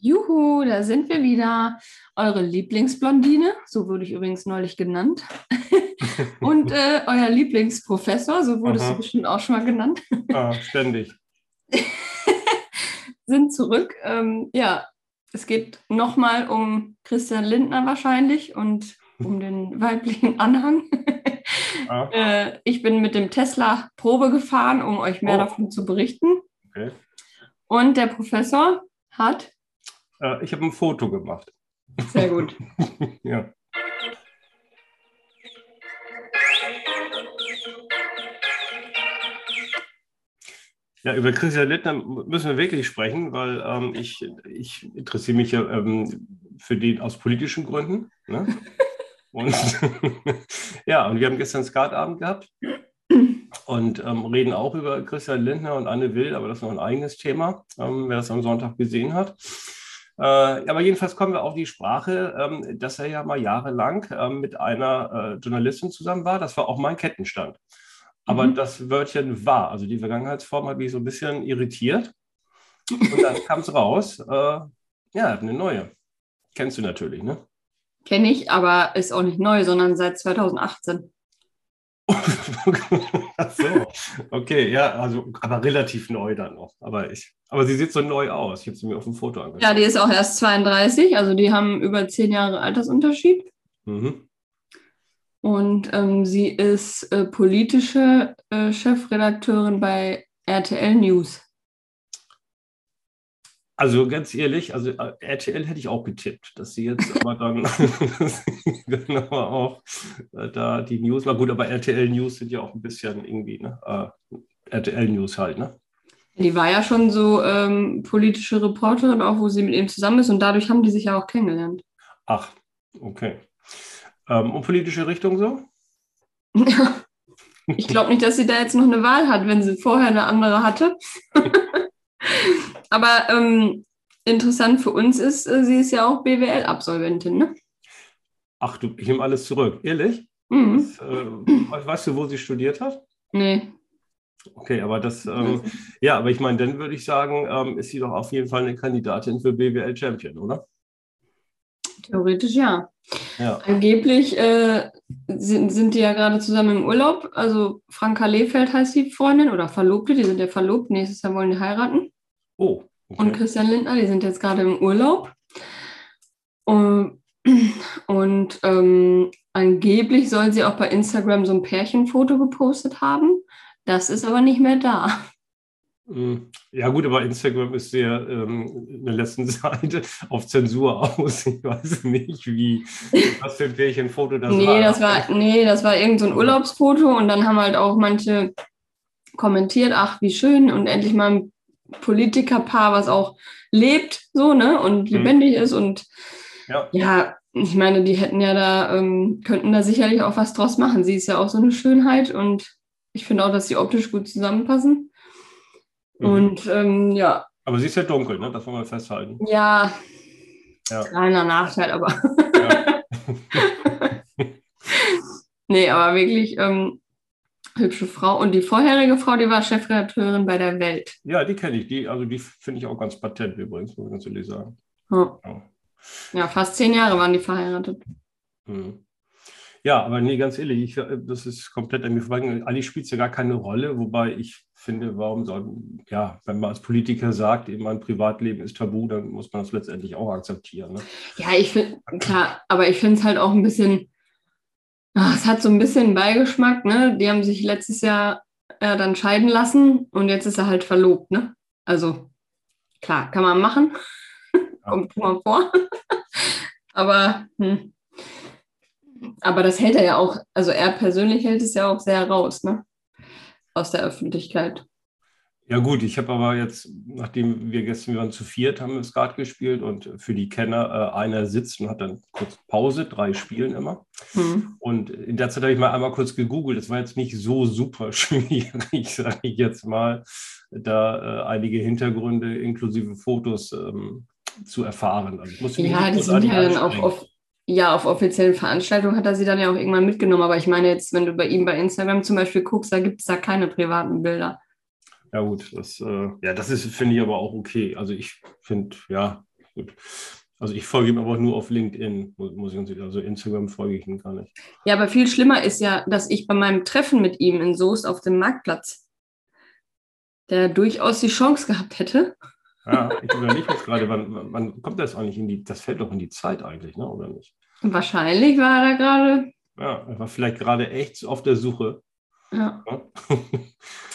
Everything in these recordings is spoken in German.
Juhu, da sind wir wieder. Eure Lieblingsblondine, so wurde ich übrigens neulich genannt. Und äh, euer Lieblingsprofessor, so wurdest Aha. du bestimmt auch schon mal genannt, Ah, ständig. sind zurück. Ähm, ja, es geht nochmal um Christian Lindner wahrscheinlich und um den weiblichen Anhang. Ah, äh, ich bin mit dem Tesla Probe gefahren, um euch mehr Oh. davon zu berichten. okay. Und der Professor hat, Äh, ich habe ein Foto gemacht. sehr gut, Ja. Ja, über Christian Lindner müssen wir wirklich sprechen, weil ähm, ich, ich interessiere mich ja ähm, für den aus politischen Gründen. Ne? Und ja, und wir haben gestern Skatabend gehabt und ähm, reden auch über Christian Lindner und Anne Will, aber das ist noch ein eigenes Thema, ähm, wer das am Sonntag gesehen hat. Äh, aber jedenfalls kommen wir auf die Sprache, ähm, dass er ja mal jahrelang ähm, mit einer äh, Journalistin zusammen war. Das war auch mein Kettenstand. Aber Mhm. das Wörtchen war, also die Vergangenheitsform, hat mich so ein bisschen irritiert. Und dann kam es raus, äh, ja, eine neue. Kennst du natürlich, ne? kenne ich, aber ist auch nicht neu, sondern seit 2018. So. Okay, ja, also, aber relativ neu dann noch. Aber ich, aber sie sieht so neu aus. Ich habe sie mir auf dem Foto angeschaut. Ja, die ist auch erst 32, also die haben über zehn Jahre Altersunterschied. Mhm. Und ähm, sie ist äh, politische äh, Chefredakteurin bei RTL News. Also ganz ehrlich, also äh, RTL hätte ich auch getippt, dass sie jetzt aber dann, aber auch äh, da die News, war gut, aber RTL News sind ja auch ein bisschen irgendwie, ne? Äh, RTL News halt, ne? Die war ja schon so ähm, politische Reporterin, auch wo sie mit ihm zusammen ist. Und dadurch haben die sich ja auch kennengelernt. Ach, okay. Ähm, und politische Richtung so? ich glaube nicht, dass sie da jetzt noch eine Wahl hat, wenn sie vorher eine andere hatte. Aber ähm, interessant für uns ist, äh, sie ist ja auch BWL-Absolventin, ne? Ach du, ich nehme alles zurück. Ehrlich? Mhm. Das, äh, weißt du, wo sie studiert hat? Nee. Okay, aber das, ähm, ja, aber ich meine, dann würde ich sagen, ähm, ist sie doch auf jeden Fall eine Kandidatin für BWL Champion, oder? Theoretisch ja. Ja. Angeblich äh, sind, sind die ja gerade zusammen im Urlaub. Also Franka Lehfeld heißt die Freundin oder Verlobte, die sind ja verlobt. Nächstes Jahr wollen die heiraten. Oh, Und okay. Christian Lindner, die sind jetzt gerade im Urlaub. Und, und ähm, angeblich soll sie auch bei Instagram so ein Pärchenfoto gepostet haben. Das ist aber nicht mehr da. Mm, Ja, gut, aber Instagram ist sehr ähm, in der letzten Seite auf Zensur aus. Ich weiß nicht, wie, was für ein Pärchenfoto das nee, war. das war, nee, das war irgend so ein Urlaubsfoto und dann haben halt auch manche kommentiert, ach, wie schön und endlich mal ein Politikerpaar, was auch lebt, so, ne, und Mhm. lebendig ist und Ja, ja, ich meine, die hätten ja da, ähm, könnten da sicherlich auch was draus machen. Sie ist ja auch so eine Schönheit und ich finde auch, dass sie optisch gut zusammenpassen. mhm. Und ähm, ja, aber sie ist ja dunkel, ne? das wollen wir festhalten. ja, Ja. kleiner Nachteil, aber Ja. nee, aber wirklich ähm, hübsche Frau. Und die vorherige Frau, die war Chefredakteurin bei der Welt. ja, die kenne ich. Die, also die finde ich auch ganz patent übrigens, muss ich ganz ehrlich sagen. Ja. Ja. ja, fast zehn Jahre waren die verheiratet. Mhm. Ja, aber nee, ganz ehrlich, ich, äh, das ist komplett an mir vorbeigegangen. Ali spielt ja gar keine Rolle, wobei ich finde, warum soll, ja, wenn man als Politiker sagt, eben mein Privatleben ist tabu, dann muss man das letztendlich auch akzeptieren. Ne? Ja, ich finde, klar, aber ich finde es halt auch ein bisschen, ach, es hat so ein bisschen Beigeschmack, ne? Die haben sich letztes Jahr äh, dann scheiden lassen und jetzt ist er halt verlobt, ne? Also, klar, kann man machen. Kommt mal vor. aber, hm. aber das hält er ja auch, also er persönlich hält es ja auch sehr raus, ne? Aus der Öffentlichkeit. Ja gut, ich habe aber jetzt, nachdem wir gestern, wir waren zu viert, haben wir Skat gespielt und für die Kenner, äh, einer sitzt und hat dann kurz Pause, drei spielen immer. Hm. Und in der Zeit habe ich mal einmal kurz gegoogelt. Es war jetzt nicht so super schwierig, sage ich jetzt mal, da äh, einige Hintergründe inklusive Fotos ähm, zu erfahren. Also Ja, die sind ja dann auch auf, ja, auf offiziellen Veranstaltungen hat er sie dann ja auch irgendwann mitgenommen. Aber ich meine jetzt, wenn du bei ihm bei Instagram zum Beispiel guckst, da gibt es da keine privaten Bilder. Ja gut, das, äh, ja, das ist, finde ich aber auch okay. Also ich finde, ja, gut. Also ich folge ihm aber nur auf LinkedIn, muss ich uns sagen. Also Instagram folge ich ihm gar nicht. Ja, aber viel schlimmer ist ja, dass ich bei meinem Treffen mit ihm in Soest auf dem Marktplatz, der durchaus die Chance gehabt hätte. Ja, ich überlege jetzt gerade, wann, wann kommt das eigentlich in die, das fällt doch in die Zeit eigentlich, ne? oder nicht? Wahrscheinlich war er da gerade. Ja, er war vielleicht gerade echt auf der Suche. Ja. Ja?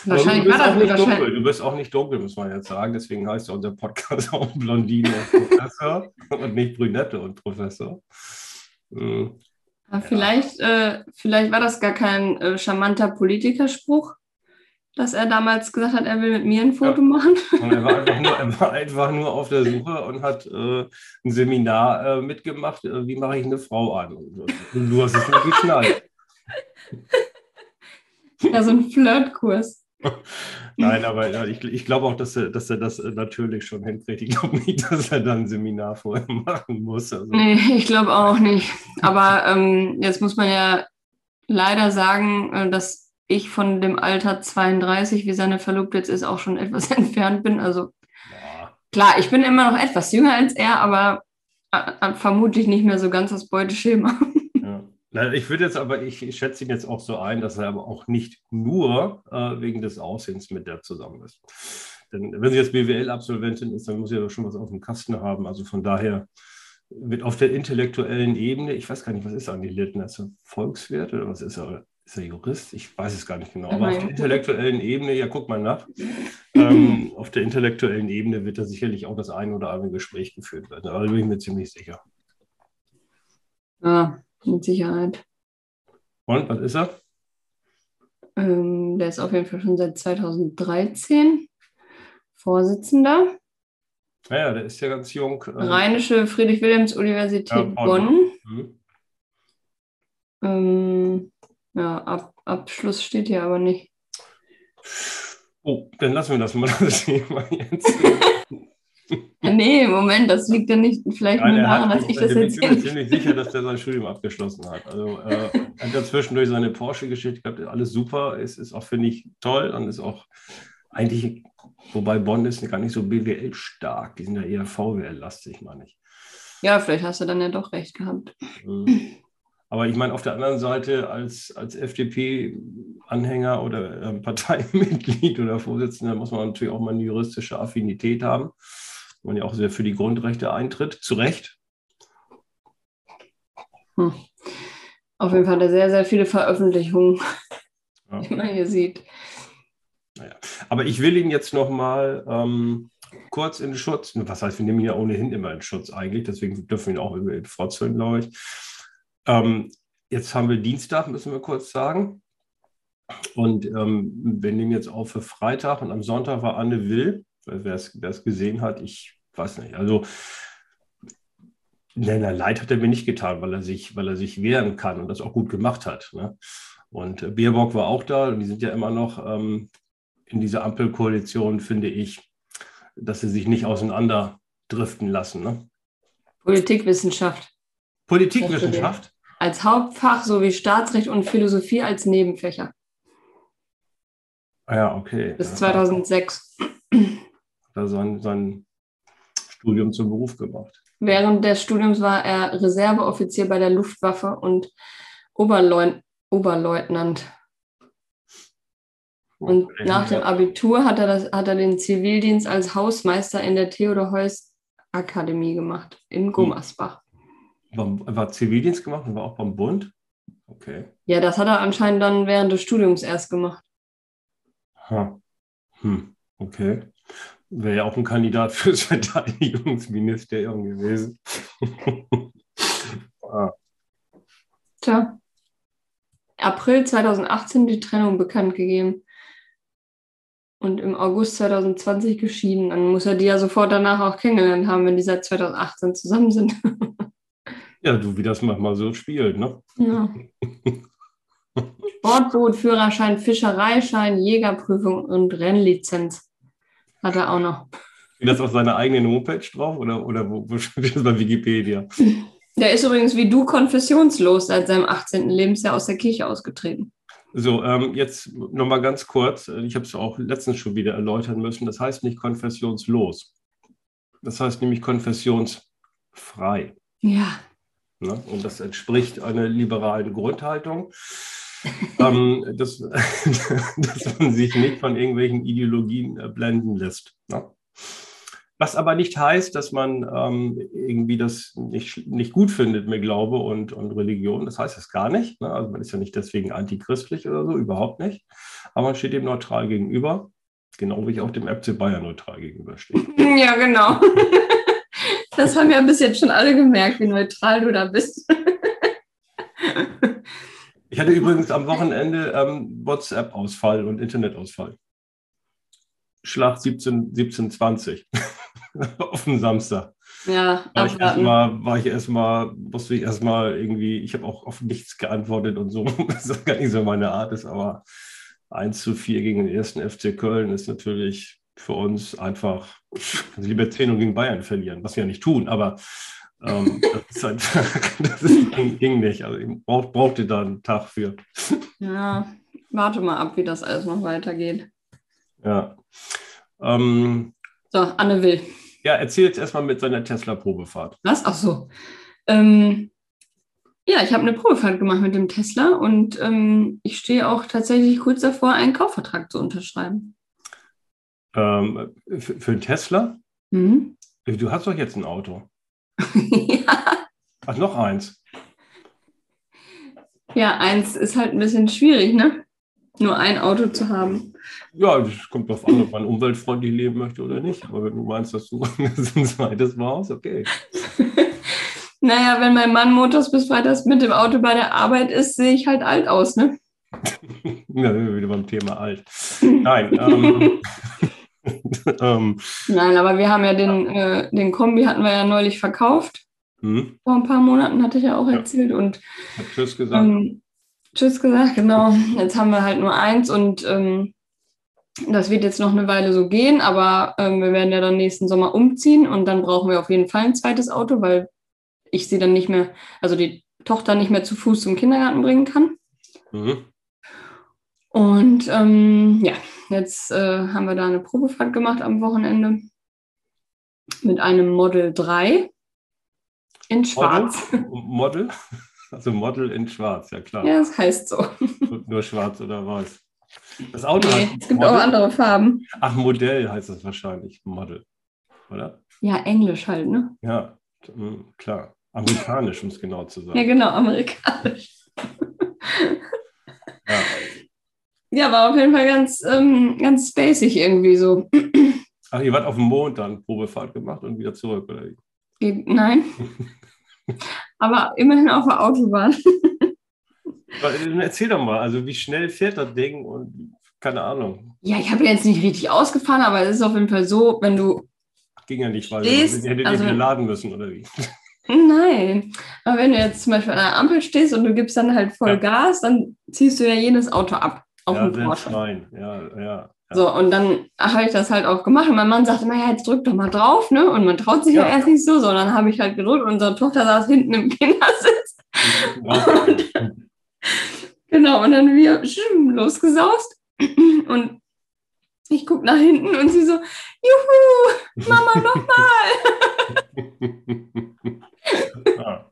Wahrscheinlich du bist war das nicht wahrscheinlich- dunkel. Du bist auch nicht dunkel, muss man jetzt sagen. Deswegen heißt ja unser Podcast auch Blondine und Professor und nicht Brünette und Professor. Hm. Ja, vielleicht, äh, vielleicht war das gar kein äh, charmanter Politikerspruch, dass er damals gesagt hat, er will mit mir ein Foto machen. Und er war einfach nur, er war einfach nur auf der Suche und hat äh, ein Seminar äh, mitgemacht, äh, wie mache ich eine Frau an. Und, und du hast es nicht geschnallt. Ja, so ein Flirtkurs. Nein, aber ja, ich, ich glaube auch, dass er, dass er das äh, natürlich schon hinkriegt. Ich glaube nicht, dass er dann ein Seminar vorher machen muss. Also, Nee, ich glaube auch nicht. Aber ähm, jetzt muss man ja leider sagen, äh, dass ich von dem Alter 32, wie seine Verlobte jetzt ist, auch schon etwas entfernt bin. Also boah, klar, ich bin immer noch etwas jünger als er, aber äh, vermutlich nicht mehr so ganz das Beuteschema. Na, Ich würde jetzt aber, ich, ich schätze ihn jetzt auch so ein, dass er aber auch nicht nur äh, wegen des Aussehens mit der zusammen ist. Denn wenn sie jetzt BWL-Absolventin ist, dann muss sie ja schon was auf dem Kasten haben. Also von daher wird auf der intellektuellen Ebene, ich weiß gar nicht, was ist Andi Littner? Ist er Volkswirt oder was ist er? Ist er Jurist? Ich weiß es gar nicht genau. Aber auf der intellektuellen Ebene, ja, guck mal nach. Ähm, auf der intellektuellen Ebene wird da sicherlich auch das ein oder andere Gespräch geführt werden. Aber da bin ich mir ziemlich sicher. Ja, mit Sicherheit. Und was ist er? Ähm, der ist auf jeden Fall schon seit 2013 Vorsitzender. Naja, der ist ja ganz jung. ähm, Rheinische Friedrich-Wilhelms-Universität Ja, Bonn. Bonn. hm. Ähm, ja, Ab Abschluss steht hier aber nicht. Oh, dann lassen wir das mal das Thema jetzt. Nee, Moment, das liegt ja nicht vielleicht Nein, nur daran, dass ich ich das bin mir ziemlich sicher, dass der sein Studium abgeschlossen hat. Also äh, er hat ja zwischendurch seine Porsche-Geschichte gehabt, alles super, ist, ist auch, finde ich, toll und ist auch eigentlich, wobei Bonn ist gar nicht so BWL-stark, die sind ja eher VWL-lastig, meine ich. Ja, vielleicht hast du dann ja doch recht gehabt. Mhm. Aber ich meine, auf der anderen Seite als, als FDP-Anhänger oder äh, Parteimitglied oder Vorsitzender muss man natürlich auch mal eine juristische Affinität haben. Man ja auch sehr für die Grundrechte eintritt, zu Recht. Hm. Auf jeden Fall sehr, sehr viele Veröffentlichungen, Ja. die man hier sieht. Aber ich will ihn jetzt noch mal ähm, kurz in Schutz, was heißt, wir nehmen ihn ja ohnehin immer in Schutz eigentlich, deswegen dürfen wir ihn auch über ihn frotzeln, glaube ich. Ähm, jetzt haben wir Dienstag, müssen wir kurz sagen. Und ähm, wir nehmen jetzt auf für Freitag und am Sonntag war Anne Will, wer es gesehen hat, ich weiß nicht. Also Nein, nein, leid hat er mir nicht getan, weil er sich, weil er sich wehren kann und das auch gut gemacht hat. Ne? Und äh, Baerbock war auch da die sind ja immer noch ähm, in dieser Ampelkoalition, finde ich, dass sie sich nicht auseinanderdriften lassen. Ne? Politikwissenschaft Politikwissenschaft? als Hauptfach sowie Staatsrecht und Philosophie als Nebenfächer Ah ja, okay. bis Ja, 2006. Er sein, sein Studium zum Beruf gemacht. Während des Studiums war er Reserveoffizier bei der Luftwaffe und Oberleut Oberleutnant. Und Okay. nach dem Abitur hat er, das, hat er den Zivildienst als Hausmeister in der Theodor-Heuss-Akademie gemacht, in Gummersbach. War, er war Zivildienst gemacht und war auch beim Bund? Okay. Ja, das hat er anscheinend dann während des Studiums erst gemacht. Ha. Hm. Okay. Wäre ja auch ein Kandidat fürs Verteidigungsministerium gewesen. ah. Tja. April 2018 die Trennung bekannt gegeben. Und im August 2020 geschieden. Dann muss er die ja sofort danach auch kennengelernt haben, wenn die seit 2018 zusammen sind. Ja, du, wie das manchmal so spielt, ne? ja. Sportboot, Führerschein, Fischereischein, Jägerprüfung und Rennlizenz hat er auch noch. Steht das auf seiner eigenen Homepage drauf oder, oder wo, wo steht das bei Wikipedia? Der ist übrigens wie du konfessionslos seit seinem 18. Lebensjahr aus der Kirche ausgetreten. So, ähm, jetzt nochmal ganz kurz. Ich habe es auch letztens schon wieder erläutern müssen. Das heißt nicht konfessionslos. Das heißt nämlich konfessionsfrei. Ja. Ne? Und das entspricht einer liberalen Grundhaltung, ähm, dass, dass man sich nicht von irgendwelchen Ideologien äh, blenden lässt. Ne? Was aber nicht heißt, dass man ähm, irgendwie das nicht, nicht gut findet mit Glaube und, und Religion. Das heißt es gar nicht. Ne? Also man ist ja nicht deswegen antichristlich oder so, überhaupt nicht. Aber man steht dem neutral gegenüber, genau wie ich auch dem FC Bayern neutral gegenüberstehe. Ja, genau. Das haben ja bis jetzt schon alle gemerkt, wie neutral du da bist. Ich hatte übrigens am Wochenende ähm, WhatsApp-Ausfall und Internetausfall. Schlag 17, 1720 auf dem Samstag. Ja, war ich erstmal, war ich erstmal, musste ich erstmal irgendwie, ich habe auch auf nichts geantwortet und so, das gar nicht so meine Art ist, aber 1 zu 4 gegen den ersten FC Köln ist natürlich für uns einfach, also lieber 10 gegen Bayern verlieren, was wir ja nicht tun, aber ähm, das, einfach, das ist, ging, nicht. Also ich brauch, brauchte da einen Tag für. Ja, warte mal ab, wie das alles noch weitergeht. Ja. Ähm, so, Anne will. Ja, erzähl jetzt erstmal mit seiner Tesla-Probefahrt. Was? Ach so. Ähm, ja, ich habe eine Probefahrt gemacht mit dem Tesla und ähm, ich stehe auch tatsächlich kurz davor, einen Kaufvertrag zu unterschreiben. Ähm, für, für einen Tesla? Mhm. Du hast doch jetzt ein Auto. Ja. Ach, noch eins. Ja, eins ist halt ein bisschen schwierig, ne? Nur ein Auto zu haben. Ja, das kommt darauf an, ob man umweltfreundlich leben möchte oder nicht. Aber wenn du meinst, dass du ein zweites brauchst, okay. naja, wenn mein Mann montags bis freitags mit dem Auto bei der Arbeit ist, sehe ich halt alt aus, ne? ja, wieder beim Thema alt. Nein, ähm, ähm, Nein, aber wir haben ja den, äh, den Kombi hatten wir ja neulich verkauft. Hm? Vor ein paar Monaten hatte ich ja auch erzählt. Ja. Und Hat Tschüss gesagt. Ähm, tschüss gesagt, genau. Jetzt haben wir halt nur eins und ähm, das wird jetzt noch eine Weile so gehen, aber ähm, wir werden ja dann nächsten Sommer umziehen und dann brauchen wir auf jeden Fall ein zweites Auto, weil ich sie dann nicht mehr, also die Tochter nicht mehr zu Fuß zum Kindergarten bringen kann. Mhm. Und ähm, ja, jetzt äh, haben wir da eine Probefahrt gemacht am Wochenende mit einem Model 3 in Schwarz. Model? Model? Also Model in Schwarz, ja klar. Ja, das heißt so. Nur schwarz oder weiß. Das Auto nee, es gibt Model? auch andere Farben. Ach, Modell heißt das wahrscheinlich, Model, oder? Ja, Englisch halt, ne? Ja, klar. Amerikanisch, um es genau zu sagen. Ja, genau, amerikanisch. Ja. War auf jeden Fall ganz, ähm, ganz spacig irgendwie so. Ach, ihr wart auf dem Mond dann Probefahrt gemacht und wieder zurück, oder wie? Nein. Aber immerhin auf der Autobahn. Erzähl doch mal, also wie schnell fährt das Ding und keine Ahnung. Ja, ich habe jetzt nicht richtig ausgefahren, aber es ist auf jeden Fall so, wenn du. Ging ja nicht, weil stehst, du hättet also, laden müssen, oder wie? Nein, aber wenn du jetzt zum Beispiel an der Ampel stehst und du gibst dann halt voll ja. Gas, dann ziehst du ja jedes Auto ab auf ja, dem Porsche. Rein. Ja, ja. So, und dann habe ich das halt auch gemacht. Und mein Mann sagte immer, ja, jetzt drück doch mal drauf, ne? Und man traut sich ja, ja erst nicht so, sondern habe ich halt gedrückt. Unsere Tochter saß hinten im Kindersitz. und, genau, und dann wir losgesaust. Und ich gucke nach hinten und sie so, juhu, Mama, nochmal.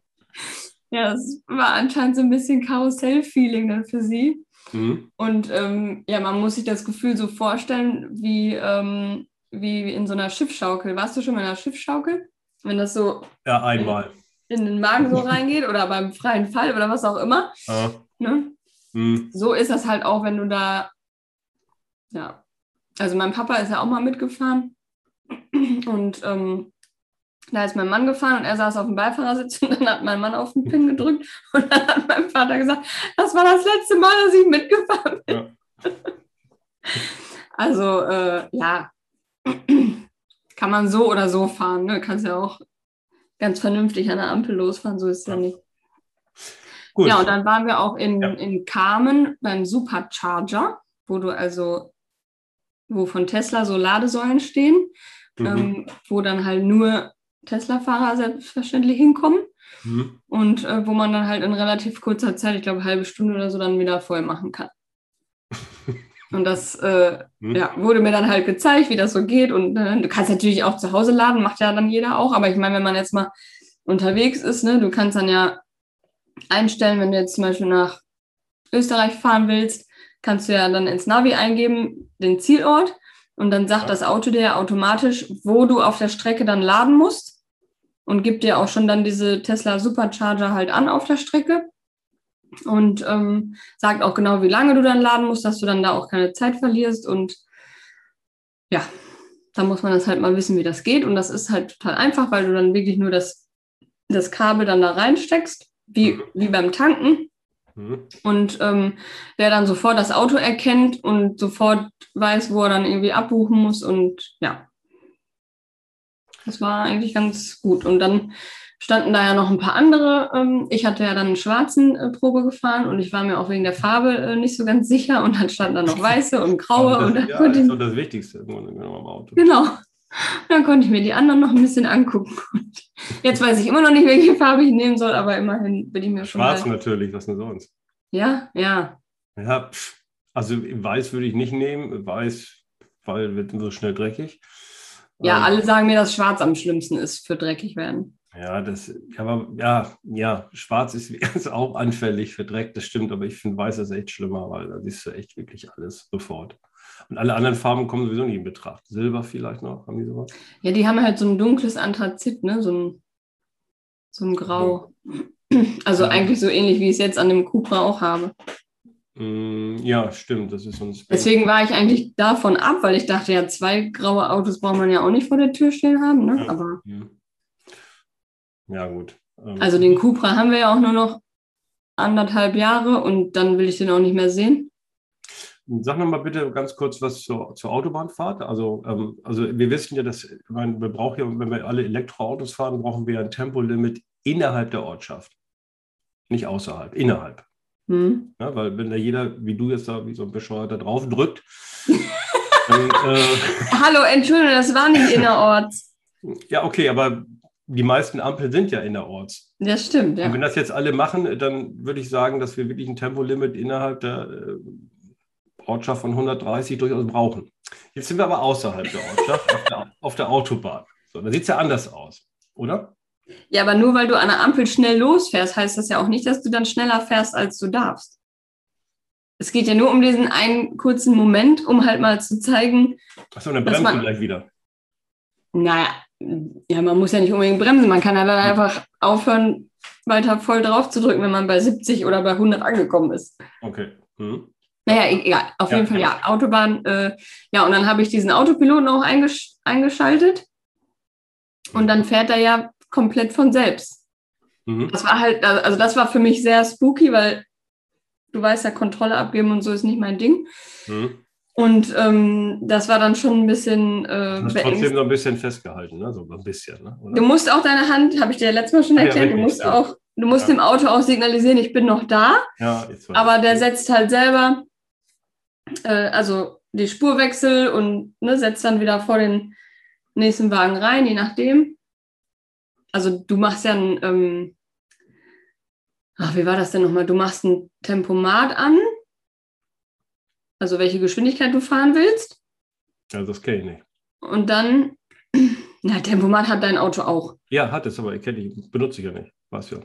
ja, es war anscheinend so ein bisschen Karussell-Feeling dann für sie. Mhm. Und ähm, ja, man muss sich das Gefühl so vorstellen, wie, ähm, wie in so einer Schiffschaukel. Warst du schon mal in einer Schiffschaukel? Wenn das so ja, einmal. In, in den Magen so reingeht oder beim freien Fall oder was auch immer. Ja. Ne? Mhm. So ist das halt auch, wenn du da, ja. Also mein Papa ist ja auch mal mitgefahren und ähm, da ist mein Mann gefahren und er saß auf dem Beifahrersitz und dann hat mein Mann auf den Pin gedrückt und dann hat mein Vater gesagt, das war das letzte Mal, dass ich mitgefahren bin. Ja. Also äh, ja, kann man so oder so fahren. Ne? Kannst ja auch ganz vernünftig an der Ampel losfahren, so ist es ja. ja nicht. Gut. Ja, und dann waren wir auch in, ja. in Carmen beim Supercharger, wo du also, wo von Tesla so Ladesäulen stehen, mhm. ähm, wo dann halt nur Tesla-Fahrer selbstverständlich hinkommen. Mhm. Und äh, wo man dann halt in relativ kurzer Zeit, ich glaube halbe Stunde oder so, dann wieder voll machen kann. Und das äh, hm. ja, wurde mir dann halt gezeigt, wie das so geht. Und äh, du kannst natürlich auch zu Hause laden, macht ja dann jeder auch. Aber ich meine, wenn man jetzt mal unterwegs ist, ne, du kannst dann ja einstellen, wenn du jetzt zum Beispiel nach Österreich fahren willst, kannst du ja dann ins Navi eingeben, den Zielort. Und dann sagt ja. das Auto dir automatisch, wo du auf der Strecke dann laden musst. Und gibt dir auch schon dann diese Tesla Supercharger halt an auf der Strecke und ähm, sagt auch genau, wie lange du dann laden musst, dass du dann da auch keine Zeit verlierst. Und ja, da muss man das halt mal wissen, wie das geht. Und das ist halt total einfach, weil du dann wirklich nur das, das Kabel dann da reinsteckst, wie, mhm. wie beim Tanken. Mhm. Und ähm, der dann sofort das Auto erkennt und sofort weiß, wo er dann irgendwie abbuchen muss. Und ja, das war eigentlich ganz gut. Und dann standen da ja noch ein paar andere. Ähm, ich hatte ja dann einen schwarzen äh, Probe gefahren und ich war mir auch wegen der Farbe äh, nicht so ganz sicher und dann standen da noch weiße und graue. Das, und dann ja, konnte das ist doch das Wichtigste im Auto. Genau. Dann konnte ich mir die anderen noch ein bisschen angucken. Und jetzt weiß ich immer noch nicht, welche Farbe ich nehmen soll, aber immerhin bin ich mir schon. Schwarz natürlich, was denn sonst? Ja, ja. Ja, also weiß würde ich nicht nehmen. Weiß, weil wird so schnell dreckig. Ja, ähm, alle sagen mir, dass Schwarz am schlimmsten ist für dreckig werden. Ja, das, aber ja, ja, schwarz ist, ist auch anfällig für Dreck, das stimmt, aber ich finde weiß ist echt schlimmer, weil da siehst du echt wirklich alles sofort. Und alle anderen Farben kommen sowieso nicht in Betracht. Silber vielleicht noch, haben die sowas? Ja, die haben halt so ein dunkles Anthrazit, ne? So ein, so ein Grau. Also ja. eigentlich so ähnlich, wie ich es jetzt an dem Cupra auch habe. Mm, ja, stimmt, das ist ein Deswegen war ich eigentlich davon ab, weil ich dachte, ja, zwei graue Autos braucht man ja auch nicht vor der Tür stehen haben, ne? Ja. Aber. Ja. Ja, gut. Ähm, also den Cupra haben wir ja auch nur noch anderthalb Jahre und dann will ich den auch nicht mehr sehen. Sag noch mal bitte ganz kurz was zur, zur Autobahnfahrt. Also, ähm, also wir wissen ja, dass meine, wir brauchen ja, wenn wir alle Elektroautos fahren, brauchen wir ein Tempolimit innerhalb der Ortschaft. Nicht außerhalb, innerhalb. Hm. Ja, weil wenn da jeder, wie du jetzt da, wie so ein Bescheuerter drauf drückt, dann, äh, Hallo, Entschuldigung, das war nicht innerorts. Ja, okay, aber die meisten Ampeln sind ja innerorts. Das stimmt, ja. Und wenn das jetzt alle machen, dann würde ich sagen, dass wir wirklich ein Tempolimit innerhalb der äh, Ortschaft von 130 durchaus brauchen. Jetzt sind wir aber außerhalb der Ortschaft, auf, der, auf, der, Autobahn. So, da sieht es ja anders aus, oder? Ja, aber nur weil du an der Ampel schnell losfährst, heißt das ja auch nicht, dass du dann schneller fährst, als du darfst. Es geht ja nur um diesen einen kurzen Moment, um halt mal zu zeigen. Achso, dann bremst du gleich wieder. Naja, ja, man muss ja nicht unbedingt bremsen. Man kann ja dann einfach aufhören, weiter voll drauf zu drücken, wenn man bei 70 oder bei 100 angekommen ist. Okay. Mhm. Naja, egal. Auf ja, jeden Fall, ja. Autobahn. Äh, ja, und dann habe ich diesen Autopiloten auch eingesch eingeschaltet. Und dann fährt er ja komplett von selbst. Mhm. Das war halt, also das war für mich sehr spooky, weil du weißt ja, Kontrolle abgeben und so ist nicht mein Ding. Mhm. Und ähm, das war dann schon ein bisschen. Äh, du hast trotzdem noch ein bisschen festgehalten, ne? so ein bisschen. Ne? Du musst auch deine Hand, habe ich dir ja letztes Mal schon erklärt, ja, du musst ja. auch, du musst dem Auto auch signalisieren, ich bin noch da. Ja, aber der setzt halt selber, äh, also die Spurwechsel und ne, setzt dann wieder vor den nächsten Wagen rein, je nachdem. Also du machst ja ein, ähm, ach, wie war das denn nochmal? Du machst ein Tempomat an also welche Geschwindigkeit du fahren willst. Ja, das kenne ich nicht. Und dann, na, Tempomat hat dein Auto auch. Ja, hat es, aber ich kenne ich, benutze ich ja nicht. Weiß ja.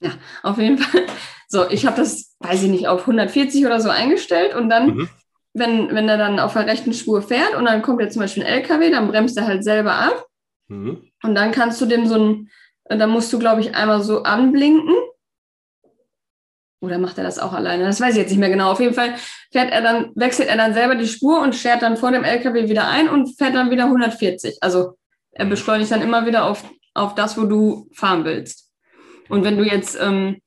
Ja, auf jeden Fall. So, ich habe das, weiß ich nicht, auf 140 oder so eingestellt und dann, mhm. wenn, wenn er dann auf der rechten Spur fährt und dann kommt jetzt zum Beispiel ein LKW, dann bremst er halt selber ab. Mhm. Und dann kannst du dem so ein, dann musst du, glaube ich, einmal so anblinken oder macht er das auch alleine? Das weiß ich jetzt nicht mehr genau. Auf jeden Fall fährt er dann, wechselt er dann selber die Spur und schert dann vor dem LKW wieder ein und fährt dann wieder 140. Also er beschleunigt dann immer wieder auf, auf das, wo du fahren willst. Und wenn du jetzt ähm,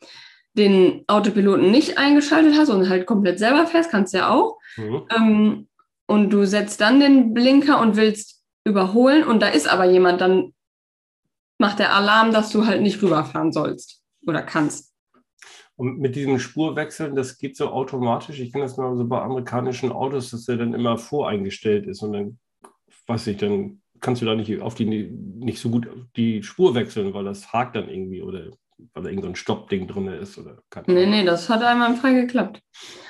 den Autopiloten nicht eingeschaltet hast und halt komplett selber fährst, kannst du ja auch. Mhm. Ähm, und du setzt dann den Blinker und willst überholen und da ist aber jemand, dann macht der Alarm, dass du halt nicht rüberfahren sollst oder kannst. Und mit diesem Spurwechseln, das geht so automatisch. Ich kenne das mal so bei amerikanischen Autos, dass der dann immer voreingestellt ist und dann, weiß ich, dann kannst du da nicht auf die nicht so gut die Spur wechseln, weil das hakt dann irgendwie oder weil da irgendein so Stoppding drin ist oder Nee, nee, das hat einmal frei geklappt.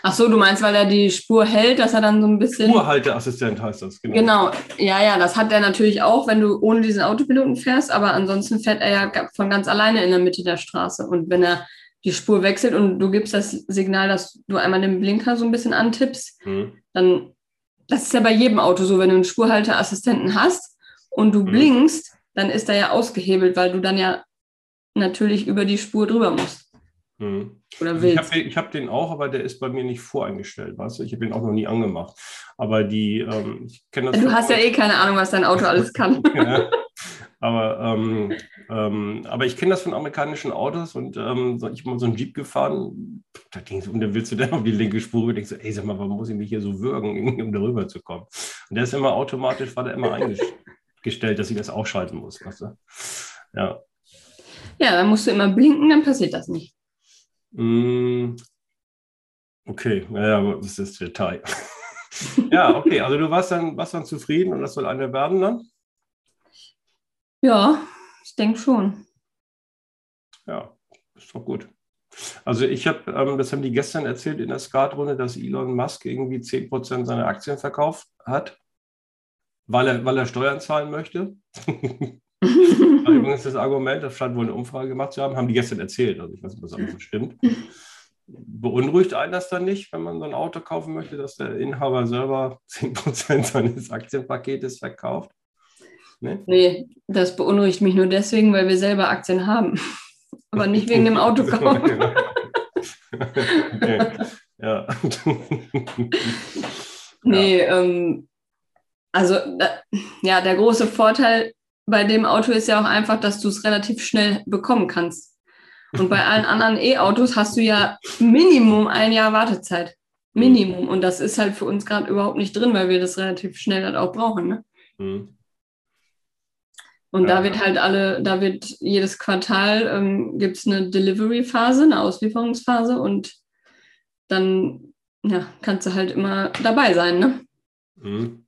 Ach so, du meinst, weil er die Spur hält, dass er dann so ein bisschen. Spurhalteassistent heißt das, genau. Genau, ja, ja, das hat er natürlich auch, wenn du ohne diesen Autopiloten fährst, aber ansonsten fährt er ja von ganz alleine in der Mitte der Straße. Und wenn er die Spur wechselt und du gibst das Signal, dass du einmal den Blinker so ein bisschen antippst, mhm. dann, das ist ja bei jedem Auto so, wenn du einen Spurhalteassistenten hast und du mhm. blinkst, dann ist er ja ausgehebelt, weil du dann ja natürlich über die Spur drüber musst. Hm. Oder willst. Also ich habe hab den auch, aber der ist bei mir nicht voreingestellt, weißt du? Ich habe den auch noch nie angemacht. Aber die, ähm, ich kenne das. Du hast ja eh keine Ahnung, was dein Auto alles kann. ja. Aber, ähm, ähm, aber ich kenne das von amerikanischen Autos und ähm, ich habe mal so einen Jeep gefahren, da ging es, und dann willst du dann auf die linke Spur und denkst so, ey, sag mal, warum muss ich mich hier so würgen, um darüber zu kommen? Und der ist immer automatisch, war der immer eingestellt, dass ich das ausschalten muss, weißt du? Ja. Ja, dann musst du immer blinken, dann passiert das nicht. Mm, okay, naja, das ist das Detail. ja, okay, also du warst dann, warst dann zufrieden und das soll eine werden dann? Ja, ich denke schon. Ja, ist doch gut. Also ich habe, ähm, das haben die gestern erzählt in der Skatrunde, dass Elon Musk irgendwie 10% seiner Aktien verkauft hat, weil er, weil er Steuern zahlen möchte. übrigens das Argument, das scheint wohl eine Umfrage gemacht zu haben, haben die gestern erzählt. Also ich weiß nicht, ob das alles so stimmt. Beunruhigt einen das dann nicht, wenn man so ein Auto kaufen möchte, dass der Inhaber selber 10% seines Aktienpaketes verkauft? Nee? nee, das beunruhigt mich nur deswegen, weil wir selber Aktien haben. Aber nicht wegen dem Autokauf. okay. Ja. nee, ja. Ähm, also ja, der große Vorteil bei dem Auto ist ja auch einfach, dass du es relativ schnell bekommen kannst. Und bei allen anderen E-Autos hast du ja Minimum ein Jahr Wartezeit. Minimum. Und das ist halt für uns gerade überhaupt nicht drin, weil wir das relativ schnell halt auch brauchen. Ne? Mhm. Und ja, da wird halt alle, da wird jedes Quartal ähm, gibt es eine Delivery-Phase, eine Auslieferungsphase und dann ja, kannst du halt immer dabei sein, ne? Mhm.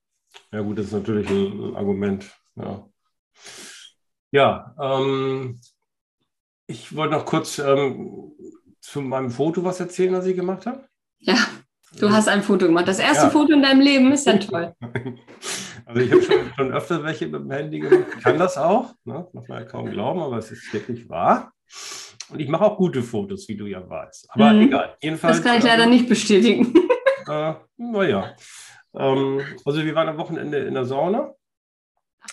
Ja, gut, das ist natürlich ein Argument. Ja. Ja, ähm, ich wollte noch kurz ähm, zu meinem Foto was erzählen, was ich gemacht habe. Ja, du hast ein Foto gemacht. Das erste ja. Foto in deinem Leben ist ja toll. Also ich habe schon, schon öfter welche mit dem Handy gemacht. Ich kann das auch, ne? muss man ja kaum glauben, aber es ist wirklich wahr. Und ich mache auch gute Fotos, wie du ja weißt. Aber mhm. egal. Jedenfalls, das kann ich leider ähm, nicht bestätigen. Äh, naja. Ähm, also wir waren am Wochenende in der Sauna.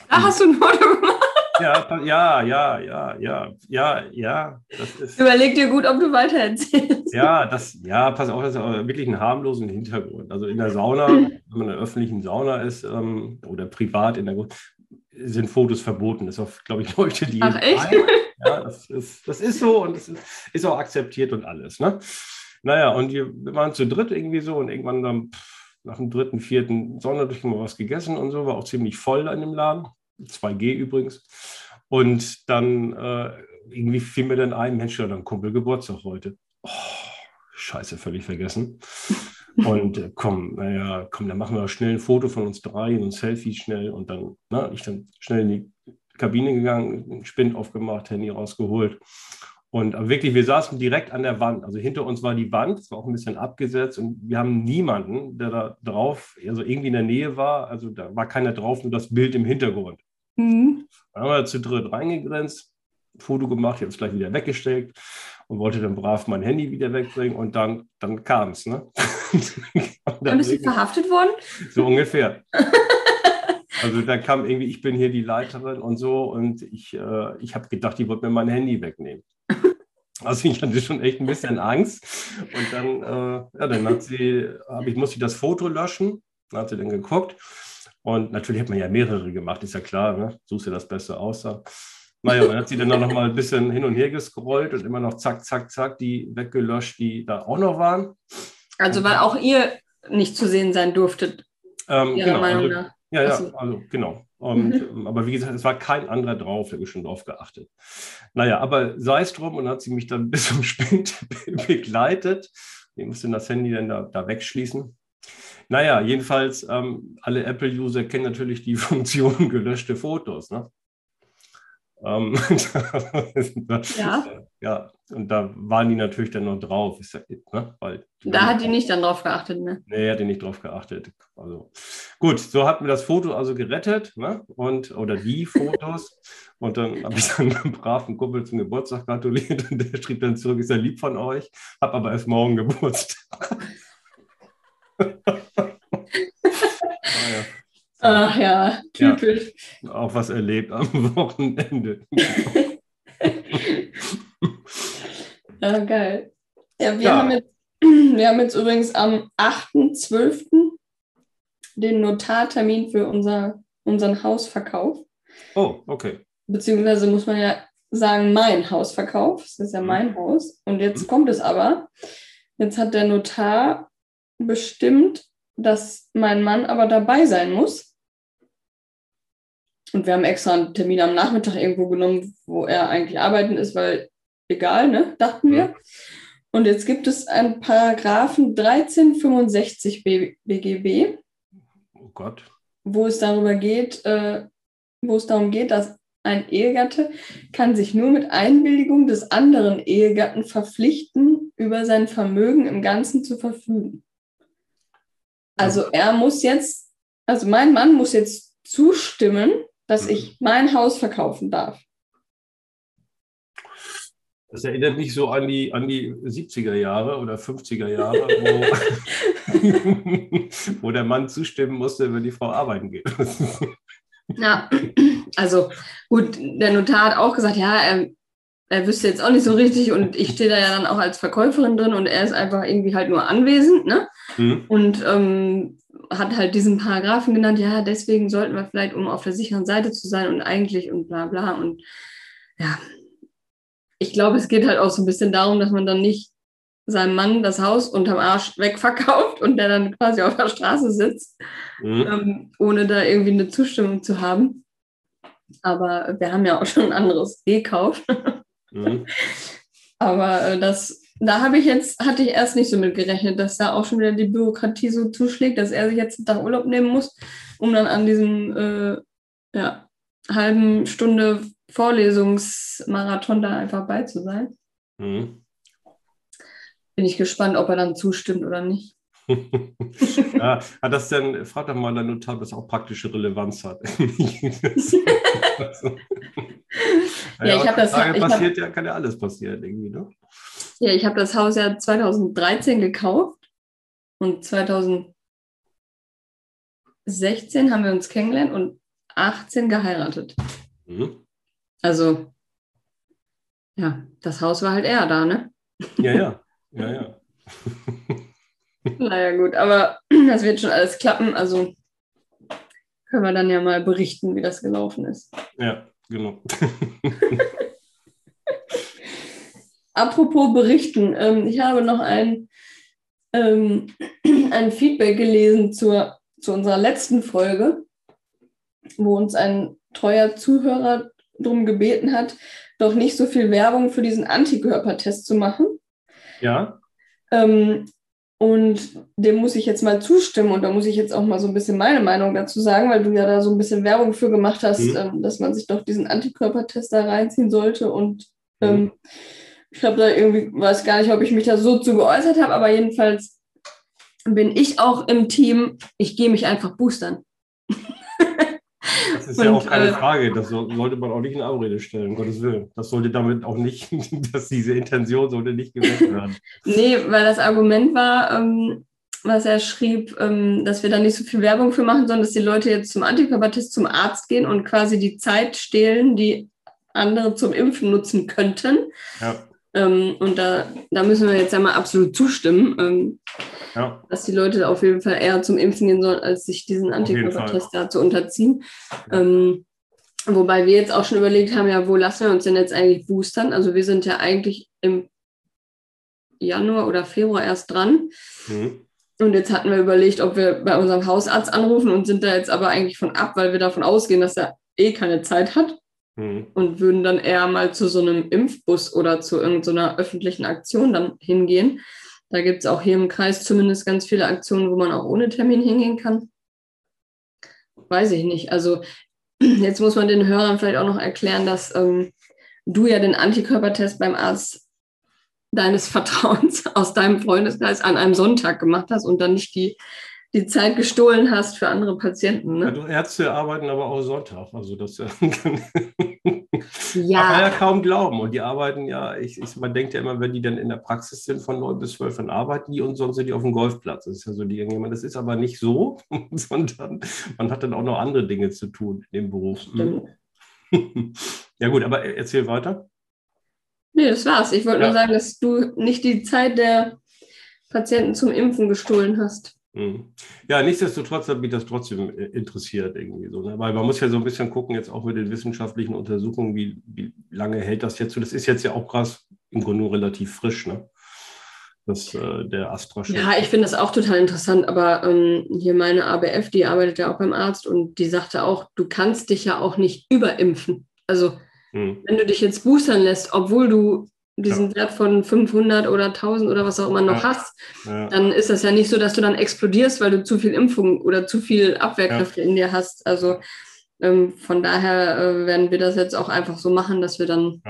Da hast du ein Foto gemacht. Ja, ja, ja, ja, ja, ja, ja. Überleg dir gut, ob du weiter erzählst. Ja, das, ja, pass auf, das ist wirklich einen harmlosen Hintergrund. Also in der Sauna, wenn man in einer öffentlichen Sauna ist ähm, oder privat in der sind Fotos verboten. Das ist auch, glaube ich, Leute, die. Ach, echt? Ja, das ist, das ist so und es ist, ist, auch akzeptiert und alles. Ne? Naja, und wir, wir waren zu dritt irgendwie so und irgendwann dann nach dem dritten, vierten Sonnerdurchgang mal was gegessen und so, war auch ziemlich voll an dem Laden. 2G übrigens. Und dann äh, irgendwie fiel mir dann ein, Mensch, ja, dann Kumpel Geburtstag heute. Oh, scheiße, völlig vergessen. Und äh, komm, naja, komm, dann machen wir schnell ein Foto von uns drei, ein Selfie schnell. Und dann, na, ich dann schnell in die Kabine gegangen, Spind aufgemacht, Handy rausgeholt. Und wirklich, wir saßen direkt an der Wand. Also hinter uns war die Wand, es war auch ein bisschen abgesetzt und wir haben niemanden, der da drauf, also irgendwie in der Nähe war. Also da war keiner drauf, nur das Bild im Hintergrund. Mhm. Dann haben wir zu dritt reingegrenzt, Foto gemacht, ich habe es gleich wieder weggesteckt und wollte dann brav mein Handy wieder wegbringen und dann, dann kam es. Ne? dann bist du verhaftet worden? So ungefähr. Also da kam irgendwie, ich bin hier die Leiterin und so und ich, äh, ich habe gedacht, die wird mir mein Handy wegnehmen. Also ich hatte schon echt ein bisschen Angst. Und dann, äh, ja, dann hat sie, hab ich musste das Foto löschen. Dann hat sie dann geguckt. Und natürlich hat man ja mehrere gemacht, ist ja klar, ne? suchst dir das Beste aus. Naja, dann hat sie dann noch mal ein bisschen hin und her gescrollt und immer noch zack, zack, zack, die weggelöscht, die da auch noch waren. Also weil auch ihr nicht zu sehen sein durftet. Ähm, genau, also, ja, ja, also genau. Und, mhm. Aber wie gesagt, es war kein anderer drauf, der habe schon drauf geachtet. Naja, aber sei es drum und hat sie mich dann bis zum Spind begleitet. Ich musste das Handy dann da, da wegschließen. Naja, jedenfalls, ähm, alle Apple-User kennen natürlich die Funktion gelöschte Fotos. Ne? Ähm, ja. ja, und da waren die natürlich dann noch drauf. Ist ja, ne? Weil da hat die nicht dann drauf geachtet, ne? Nee, hat die nicht drauf geachtet. Also gut, so hat mir das Foto also gerettet, ne? Und, oder die Fotos. und dann habe ich dann einem braven Kumpel zum Geburtstag gratuliert und der schrieb dann zurück, ist ja lieb von euch, hab aber erst morgen Geburtstag. Ach ja, typisch. Ja, auch was erlebt am Wochenende. ja, geil. Ja, wir, ja. Haben jetzt, wir haben jetzt übrigens am 8.12. den Notartermin für unser, unseren Hausverkauf. Oh, okay. Beziehungsweise muss man ja sagen, mein Hausverkauf. Das ist ja mhm. mein Haus. Und jetzt mhm. kommt es aber. Jetzt hat der Notar bestimmt, dass mein Mann aber dabei sein muss. Und wir haben extra einen Termin am Nachmittag irgendwo genommen, wo er eigentlich arbeiten ist, weil egal, ne, dachten wir. Und jetzt gibt es einen Paragraphen 1365 BGB. Oh Gott. Wo es darüber geht, äh, wo es darum geht, dass ein Ehegatte kann sich nur mit Einwilligung des anderen Ehegatten verpflichten, über sein Vermögen im Ganzen zu verfügen. Also er muss jetzt, also mein Mann muss jetzt zustimmen, dass ich mhm. mein Haus verkaufen darf. Das erinnert mich so an die, an die 70er Jahre oder 50er Jahre, wo, wo der Mann zustimmen musste, wenn die Frau arbeiten geht. Ja, also gut, der Notar hat auch gesagt, ja, er, er wüsste jetzt auch nicht so richtig und ich stehe da ja dann auch als Verkäuferin drin und er ist einfach irgendwie halt nur anwesend, ne? Mhm. Und ähm, hat halt diesen Paragraphen genannt, ja, deswegen sollten wir vielleicht, um auf der sicheren Seite zu sein und eigentlich und bla bla. Und ja, ich glaube, es geht halt auch so ein bisschen darum, dass man dann nicht seinem Mann das Haus unterm Arsch wegverkauft und der dann quasi auf der Straße sitzt, mhm. ähm, ohne da irgendwie eine Zustimmung zu haben. Aber wir haben ja auch schon ein anderes gekauft. Mhm. Aber äh, das da habe ich jetzt, hatte ich erst nicht so mit gerechnet, dass da auch schon wieder die Bürokratie so zuschlägt, dass er sich jetzt einen Tag Urlaub nehmen muss, um dann an diesem äh, ja, halben Stunde Vorlesungsmarathon da einfach bei zu sein. Mhm. Bin ich gespannt, ob er dann zustimmt oder nicht. ja, hat das denn, frag doch mal dein Notar, ob das auch praktische Relevanz hat. ja, ich habe das. Frage passiert hab, ja, kann ja alles passieren irgendwie, ne? Ja, ich habe das Haus ja 2013 gekauft und 2016 haben wir uns kennengelernt und 18 geheiratet. Mhm. Also, ja, das Haus war halt eher da, ne? Ja, ja, ja, ja. naja, gut, aber das wird schon alles klappen. Also können wir dann ja mal berichten, wie das gelaufen ist. Ja, genau. Apropos berichten, ähm, ich habe noch ein, ähm, ein Feedback gelesen zur, zu unserer letzten Folge, wo uns ein treuer Zuhörer darum gebeten hat, doch nicht so viel Werbung für diesen Antikörpertest zu machen. Ja. Ähm, und dem muss ich jetzt mal zustimmen und da muss ich jetzt auch mal so ein bisschen meine Meinung dazu sagen, weil du ja da so ein bisschen Werbung für gemacht hast, mhm. ähm, dass man sich doch diesen Antikörpertest da reinziehen sollte und ähm, mhm ich habe da irgendwie, weiß gar nicht, ob ich mich da so zu geäußert habe, aber jedenfalls bin ich auch im Team, ich gehe mich einfach boostern. Das ist und, ja auch keine äh, Frage. Das sollte man auch nicht in Abrede stellen, um Gottes Willen. Das sollte damit auch nicht, dass diese Intention sollte nicht geweckt werden. nee, weil das Argument war, ähm, was er schrieb, ähm, dass wir da nicht so viel Werbung für machen, sondern dass die Leute jetzt zum Antikörpertest zum Arzt gehen und quasi die Zeit stehlen, die andere zum Impfen nutzen könnten. Ja. Ähm, und da, da müssen wir jetzt ja mal absolut zustimmen, ähm, ja. dass die Leute auf jeden Fall eher zum Impfen gehen sollen, als sich diesen Antikörpertest da zu unterziehen. Ja. Ähm, wobei wir jetzt auch schon überlegt haben, ja, wo lassen wir uns denn jetzt eigentlich boostern? Also wir sind ja eigentlich im Januar oder Februar erst dran. Mhm. Und jetzt hatten wir überlegt, ob wir bei unserem Hausarzt anrufen und sind da jetzt aber eigentlich von ab, weil wir davon ausgehen, dass er eh keine Zeit hat. Mhm. und würden dann eher mal zu so einem Impfbus oder zu irgendeiner öffentlichen Aktion dann hingehen. Da gibt es auch hier im Kreis zumindest ganz viele Aktionen, wo man auch ohne Termin hingehen kann. Weiß ich nicht. Also jetzt muss man den Hörern vielleicht auch noch erklären, dass ähm, du ja den Antikörpertest beim Arzt deines Vertrauens aus deinem Freundeskreis an einem Sonntag gemacht hast und dann nicht die die Zeit gestohlen hast für andere Patienten. Ne? Ja, Ärzte arbeiten aber auch Sonntag. Also das ja. ja. Kann ja kaum glauben. Und die arbeiten ja, ich, ich, man denkt ja immer, wenn die dann in der Praxis sind von 9 bis 12, dann arbeiten die und sonst sind die auf dem Golfplatz. Das ist ja so die Das ist aber nicht so, sondern man hat dann auch noch andere Dinge zu tun in dem Beruf. Stimmt. ja, gut, aber erzähl weiter. Nee, das war's. Ich wollte ja. nur sagen, dass du nicht die Zeit der Patienten zum Impfen gestohlen hast. Mhm. Ja, nichtsdestotrotz hat mich das trotzdem äh, interessiert irgendwie so. Ne? Weil man muss ja so ein bisschen gucken, jetzt auch mit den wissenschaftlichen Untersuchungen, wie, wie lange hält das jetzt so. Das ist jetzt ja auch krass im Grunde nur relativ frisch, ne? Das, äh, der Astra -Schiff. Ja, ich finde das auch total interessant, aber ähm, hier meine ABF, die arbeitet ja auch beim Arzt und die sagte auch, du kannst dich ja auch nicht überimpfen. Also hm. wenn du dich jetzt boostern lässt, obwohl du diesen ja. Wert von 500 oder 1000 oder was auch immer noch ja. hast, ja. dann ist das ja nicht so, dass du dann explodierst, weil du zu viel Impfung oder zu viel Abwehrkräfte in dir hast. Also ähm, von daher äh, werden wir das jetzt auch einfach so machen, dass wir dann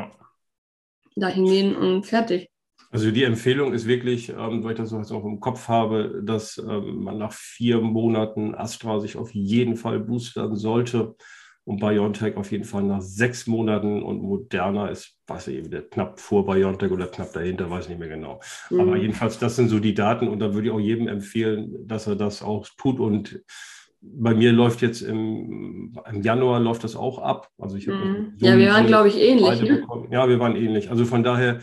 dahin gehen und fertig. Also die Empfehlung ist wirklich, ähm, weil ich das jetzt auch im Kopf habe, dass ähm, man nach vier Monaten Astra sich auf jeden Fall boostern sollte und BioNTech auf jeden Fall nach sechs Monaten und Moderna ist, weiß ich, wieder knapp vor BioNTech oder knapp dahinter, weiß ich nicht mehr genau. Mhm. Aber jedenfalls, das sind so die Daten und da würde ich auch jedem empfehlen, dass er das auch tut und bei mir läuft jetzt im, im Januar läuft das auch ab. Also ich mhm. Ja, wir waren, glaube ich, ähnlich. Ne? Ja, wir waren ähnlich. Also von daher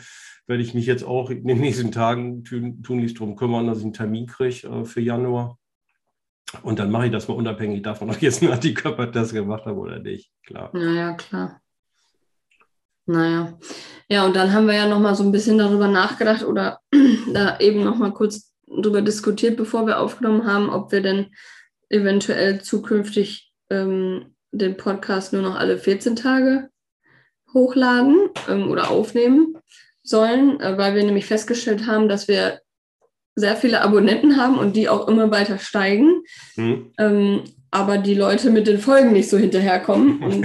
werde ich mich jetzt auch in den nächsten Tagen tun, tunlichst darum kümmern, dass ich einen Termin kriege äh, für Januar. Und dann mache ich das mal unabhängig davon, ob ich jetzt einen Antikörpertest gemacht habe oder nicht. Klar. Naja, klar. Naja. Ja, und dann haben wir ja nochmal so ein bisschen darüber nachgedacht oder da eben nochmal kurz darüber diskutiert, bevor wir aufgenommen haben, ob wir denn eventuell zukünftig ähm, den Podcast nur noch alle 14 Tage hochladen ähm, oder aufnehmen sollen, äh, weil wir nämlich festgestellt haben, dass wir sehr viele Abonnenten haben und die auch immer weiter steigen. Mhm. Ähm, aber die Leute mit den Folgen nicht so hinterherkommen. Und,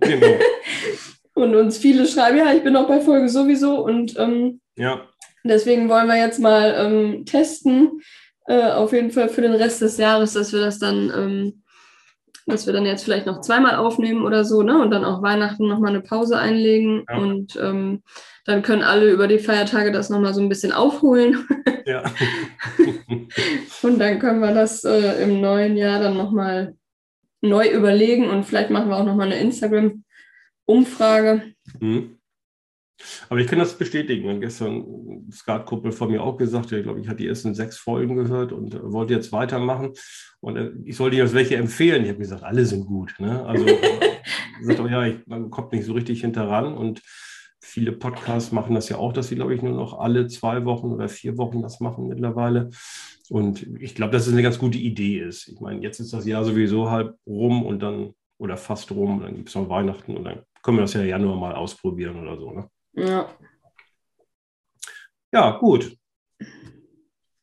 genau. und uns viele schreiben, ja, ich bin auch bei Folge sowieso. Und ähm, ja. deswegen wollen wir jetzt mal ähm, testen, äh, auf jeden Fall für den Rest des Jahres, dass wir das dann, ähm, dass wir dann jetzt vielleicht noch zweimal aufnehmen oder so, ne? Und dann auch Weihnachten nochmal eine Pause einlegen. Ja. Und ähm, dann können alle über die Feiertage das nochmal so ein bisschen aufholen. Ja. und dann können wir das äh, im neuen Jahr dann nochmal neu überlegen und vielleicht machen wir auch nochmal eine Instagram-Umfrage. Mhm. Aber ich kann das bestätigen. Und gestern Skatkuppel von mir auch gesagt, ich glaube, ich hatte die ersten sechs Folgen gehört und wollte jetzt weitermachen. Und äh, ich sollte jetzt welche empfehlen. Ich habe gesagt, alle sind gut. Ne? Also, gesagt, oh ja, ich, man kommt nicht so richtig hinterran. Und viele Podcasts machen das ja auch, dass sie, glaube ich, nur noch alle zwei Wochen oder vier Wochen das machen mittlerweile. Und ich glaube, dass es eine ganz gute Idee ist. Ich meine, jetzt ist das Jahr sowieso halb rum und dann, oder fast rum, dann gibt es noch Weihnachten und dann können wir das ja im Januar mal ausprobieren oder so. Ne? Ja. Ja, gut.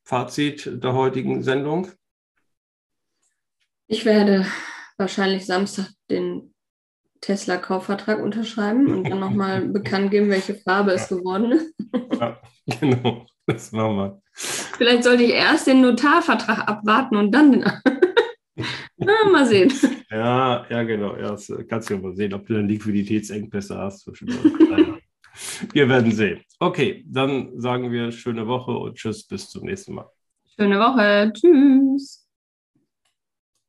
Fazit der heutigen Sendung. Ich werde wahrscheinlich Samstag den Tesla-Kaufvertrag unterschreiben und dann nochmal bekannt geben, welche Farbe es geworden ist. ja, genau, das machen wir. Vielleicht sollte ich erst den Notarvertrag abwarten und dann den. Na, mal sehen. Ja, ja, genau. Ja, kannst du ja mal sehen, ob du dann Liquiditätsengpässe hast. wir werden sehen. Okay, dann sagen wir schöne Woche und tschüss, bis zum nächsten Mal. Schöne Woche. Tschüss.